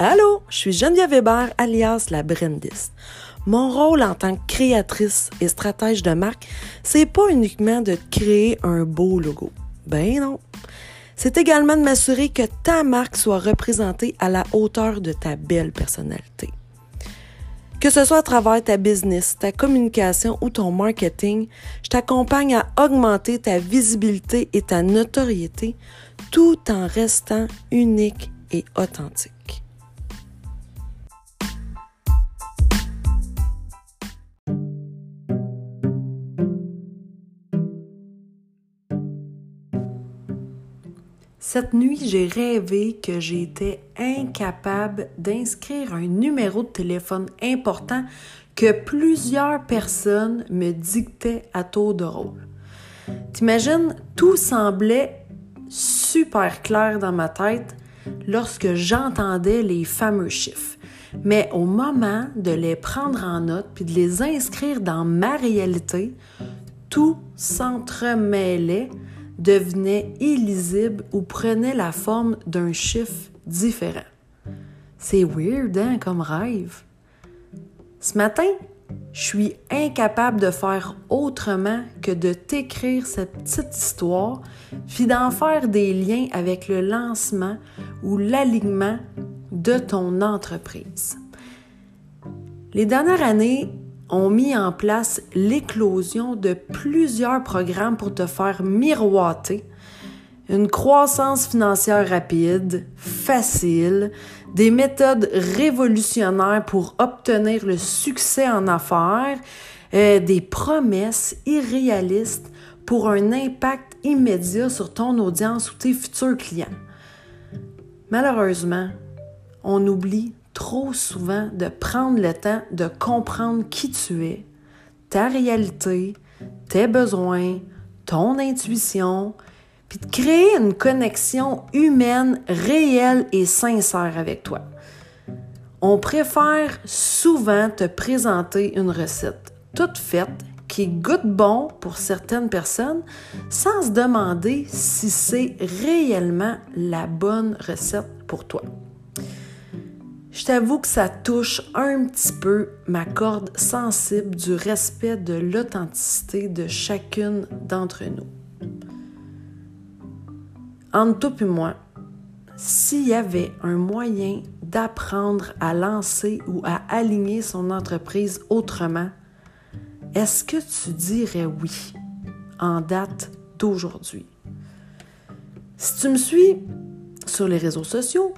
Allô, je suis Geneviève Weber, alias la Brendis. Mon rôle en tant que créatrice et stratège de marque, c'est pas uniquement de créer un beau logo. Ben non. C'est également de m'assurer que ta marque soit représentée à la hauteur de ta belle personnalité. Que ce soit à travers ta business, ta communication ou ton marketing, je t'accompagne à augmenter ta visibilité et ta notoriété tout en restant unique et authentique. Cette nuit, j'ai rêvé que j'étais incapable d'inscrire un numéro de téléphone important que plusieurs personnes me dictaient à tour de rôle. T'imagines, tout semblait super clair dans ma tête lorsque j'entendais les fameux chiffres. Mais au moment de les prendre en note puis de les inscrire dans ma réalité, tout s'entremêlait devenait illisible ou prenait la forme d'un chiffre différent. C'est weird, hein, comme rêve. Ce matin, je suis incapable de faire autrement que de t'écrire cette petite histoire, puis d'en faire des liens avec le lancement ou l'alignement de ton entreprise. Les dernières années, ont mis en place l'éclosion de plusieurs programmes pour te faire miroiter une croissance financière rapide, facile, des méthodes révolutionnaires pour obtenir le succès en affaires, euh, des promesses irréalistes pour un impact immédiat sur ton audience ou tes futurs clients. Malheureusement, on oublie trop souvent de prendre le temps de comprendre qui tu es, ta réalité, tes besoins, ton intuition, puis de créer une connexion humaine réelle et sincère avec toi. On préfère souvent te présenter une recette toute faite qui goûte bon pour certaines personnes sans se demander si c'est réellement la bonne recette pour toi je t'avoue que ça touche un petit peu ma corde sensible du respect de l'authenticité de chacune d'entre nous. Entre toi et moi, s'il y avait un moyen d'apprendre à lancer ou à aligner son entreprise autrement, est-ce que tu dirais oui en date d'aujourd'hui? Si tu me suis sur les réseaux sociaux,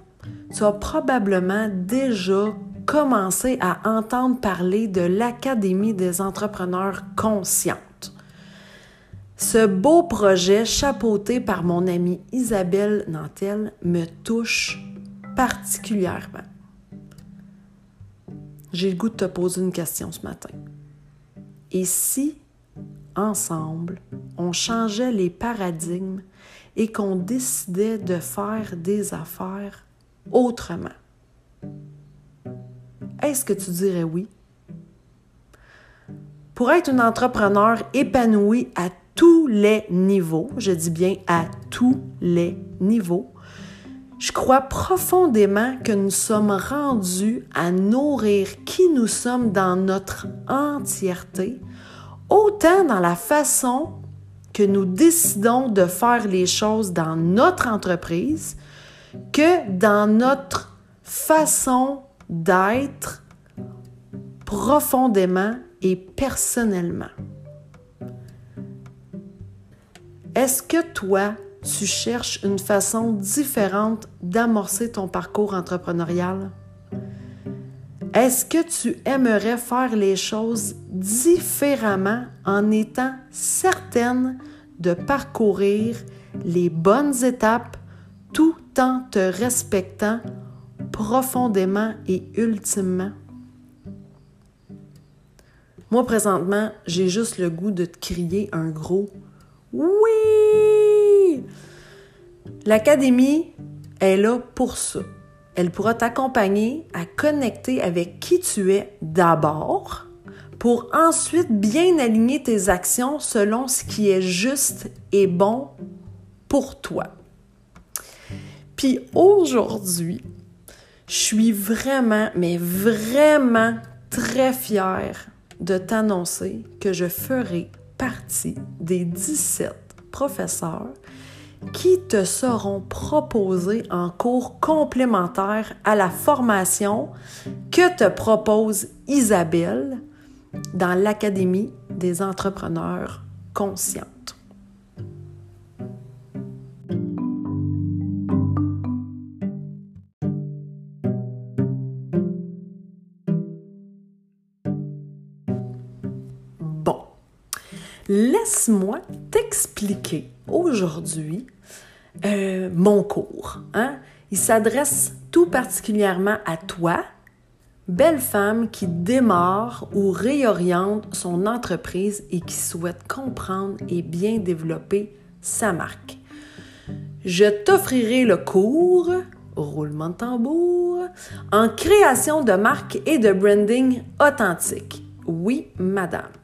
tu as probablement déjà commencé à entendre parler de l'Académie des entrepreneurs conscientes. Ce beau projet chapeauté par mon amie Isabelle Nantel me touche particulièrement. J'ai le goût de te poser une question ce matin. Et si, ensemble, on changeait les paradigmes et qu'on décidait de faire des affaires autrement? Est-ce que tu dirais oui? Pour être un entrepreneur épanoui à tous les niveaux, je dis bien à tous les niveaux, je crois profondément que nous sommes rendus à nourrir qui nous sommes dans notre entièreté, autant dans la façon que nous décidons de faire les choses dans notre entreprise que dans notre façon d'être profondément et personnellement. Est-ce que toi, tu cherches une façon différente d'amorcer ton parcours entrepreneurial? Est-ce que tu aimerais faire les choses différemment en étant certaine de parcourir les bonnes étapes tout en te respectant profondément et ultimement? Moi, présentement, j'ai juste le goût de te crier un gros oui! L'Académie est là pour ça. Elle pourra t'accompagner à connecter avec qui tu es d'abord pour ensuite bien aligner tes actions selon ce qui est juste et bon pour toi. Puis aujourd'hui, Je suis vraiment, mais vraiment très fière de t'annoncer que je ferai partie des 17 professeurs qui te seront proposés en cours complémentaire à la formation que te propose Isabelle dans l'Académie des entrepreneurs conscientes. Laisse-moi t'expliquer aujourd'hui euh, mon cours. Hein? Il s'adresse tout particulièrement à toi, belle femme qui démarre ou réoriente son entreprise et qui souhaite comprendre et bien développer sa marque. Je t'offrirai le cours, roulement de tambour, en création de marque et de branding authentique. Oui, madame.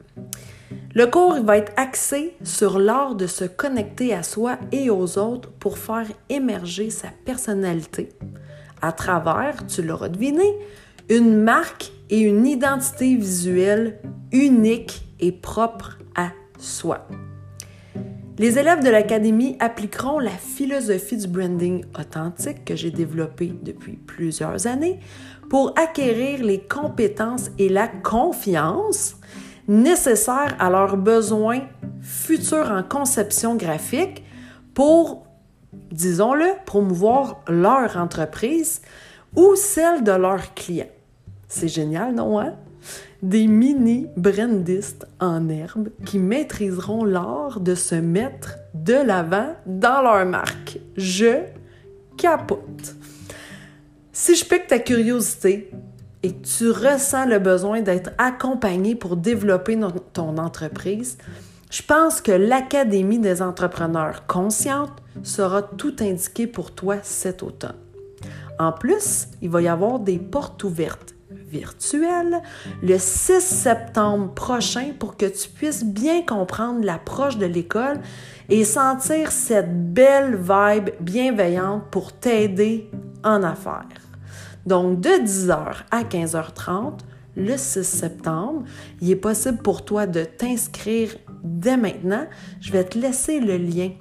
Le cours va être axé sur l'art de se connecter à soi et aux autres pour faire émerger sa personnalité à travers, tu l'auras deviné, une marque et une identité visuelle unique et propre à soi. Les élèves de l'Académie appliqueront la philosophie du branding authentique que j'ai développée depuis plusieurs années pour acquérir les compétences et la confiance nécessaires à leurs besoins futurs en conception graphique pour, disons-le, promouvoir leur entreprise ou celle de leurs clients. C'est génial, non, hein? Des mini brandistes en herbe qui maîtriseront l'art de se mettre de l'avant dans leur marque. Je capote. Si je pique ta curiosité et tu ressens le besoin d'être accompagné pour développer ton entreprise, je pense que l'Académie des entrepreneurs conscientes sera tout indiqué pour toi cet automne. En plus, il va y avoir des portes ouvertes virtuelles le 6 septembre prochain pour que tu puisses bien comprendre l'approche de l'école et sentir cette belle vibe bienveillante pour t'aider en affaires. Donc, de 10h à 15h30, le 6 septembre, il est possible pour toi de t'inscrire dès maintenant. Je vais te laisser le lien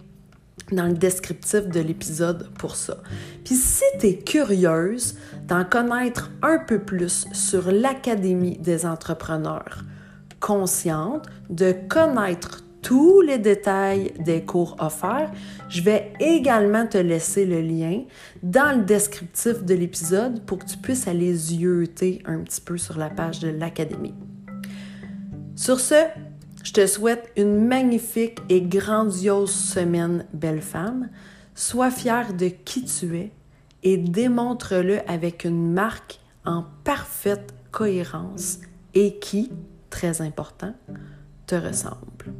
dans le descriptif de l'épisode pour ça. Puis si tu es curieuse d'en connaître un peu plus sur l'Académie des entrepreneurs conscientes, de connaître tous les détails des cours offerts, je vais également te laisser le lien dans le descriptif de l'épisode pour que tu puisses aller zioter un petit peu sur la page de l'Académie. Sur ce, je te souhaite une magnifique et grandiose semaine, belle femme. Sois fière de qui tu es et démontre-le avec une marque en parfaite cohérence et qui, très important, te ressemble.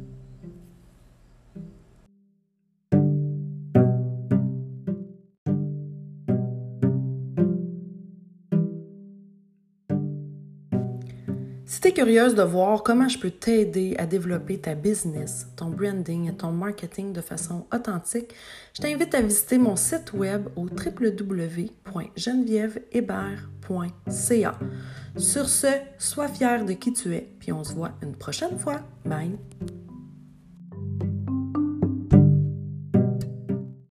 Si tu es curieuse de voir comment je peux t'aider à développer ta business, ton branding et ton marketing de façon authentique, je t'invite à visiter mon site web au www.genevièvehébert.ca. Sur ce, sois fier de qui tu es, puis on se voit une prochaine fois. Bye!